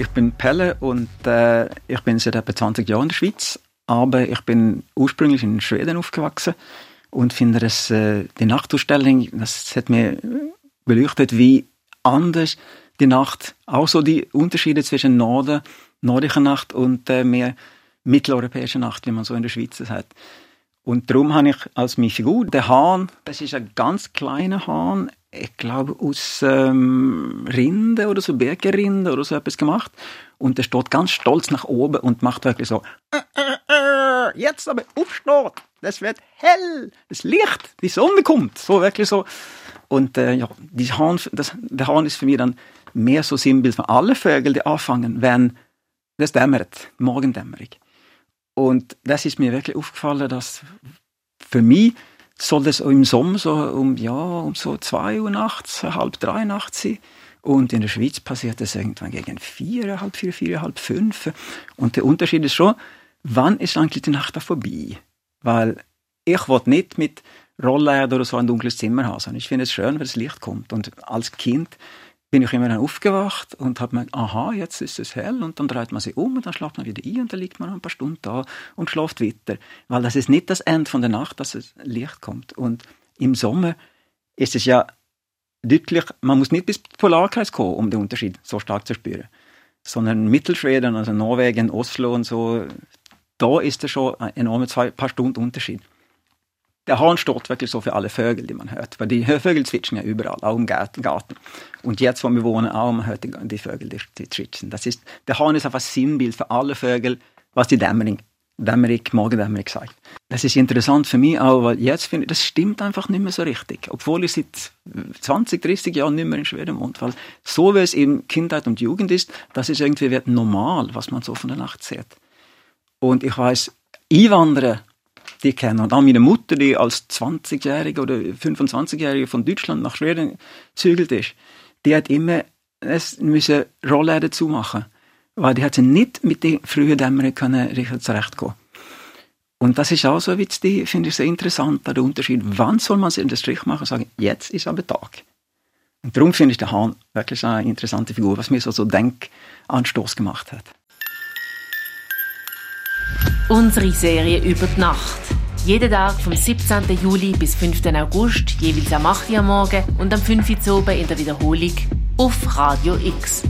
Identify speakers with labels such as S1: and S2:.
S1: Ich bin Pelle und äh, ich bin seit etwa 20 Jahren in der Schweiz, aber ich bin ursprünglich in Schweden aufgewachsen und finde, dass äh, die Nachtausstellung, das hat mir beleuchtet, wie anders die Nacht, auch so die Unterschiede zwischen Norden, nordischer Nacht und äh, mehr mitteleuropäischer Nacht, wie man so in der Schweiz hat. Und darum habe ich als meine Figur den Hahn, das ist ein ganz kleiner Hahn, ich glaube aus ähm, Rinde oder so Bergerinde oder so etwas gemacht. Und der steht ganz stolz nach oben und macht wirklich so, äh, äh, äh, jetzt aber aufstehen, das wird hell, das Licht, die Sonne kommt, so wirklich so. Und äh, ja, die Hahn, das, der Hahn ist für mich dann mehr so Sinnbild von allen Vögeln, die anfangen, wenn es dämmert, Morgendämmerung. Und das ist mir wirklich aufgefallen, dass für mich soll das im Sommer so um, ja, um so zwei Uhr nachts, halb drei nachts sein. Und in der Schweiz passiert das irgendwann gegen vier, halb vier, vier, halb fünf. Und der Unterschied ist schon, wann ist eigentlich die Nacht da vorbei? Weil ich will nicht mit Rollläden oder so ein dunkles Zimmer haben, sondern ich finde es schön, wenn das Licht kommt. Und als Kind bin ich immer dann aufgewacht und habe mir aha, jetzt ist es hell und dann dreht man sich um und dann schlaft man wieder ein und dann liegt man ein paar Stunden da und schläft weiter. Weil das ist nicht das Ende von der Nacht, dass es Licht kommt. Und im Sommer ist es ja deutlich, man muss nicht bis Polarkreis kommen, um den Unterschied so stark zu spüren. Sondern Mittelschweden, also Norwegen, Oslo und so, da ist es schon ein enormer zwei paar Stunden Unterschied der Hahn steht wirklich so für alle Vögel, die man hört. Weil die Vögel zwitschern ja überall, auch im Garten. Und jetzt, wo wir wohnen, auch, man hört die, Vögel, die, die zwitschern. Das ist, der Hahn ist einfach ein Sinnbild für alle Vögel, was die Dämmerung, Dämmerung, Morgendämmerung sagt. Das ist interessant für mich auch, weil jetzt finde ich, das stimmt einfach nicht mehr so richtig. Obwohl ich seit 20, 30 Jahren nicht mehr in Schweden wohne. Weil so wie es in Kindheit und Jugend ist, das ist irgendwie wird normal, was man so von der Nacht sieht. Und ich weiß, Einwanderer die kennen. Und auch meine Mutter, die als 20-Jährige oder 25-Jährige von Deutschland nach Schweden gezügelt ist, die hat immer es müssen Rollläden zumachen, weil die hat sie nicht mit den frühen Dämmerungen können richtig zurechtkommen. Und das ist auch so wie die, finde ich sehr interessant, der Unterschied. Wann soll man sich in den Strich machen und sagen, jetzt ist aber Tag. Und darum finde ich den Hahn wirklich eine interessante Figur, was mir so, so Denkanstoß gemacht hat.
S2: Unsere Serie über die Nacht. Jeden Tag vom 17. Juli bis 5. August, jeweils am 8. Uhr morgen und am 5. Uhr in der Wiederholung auf Radio X.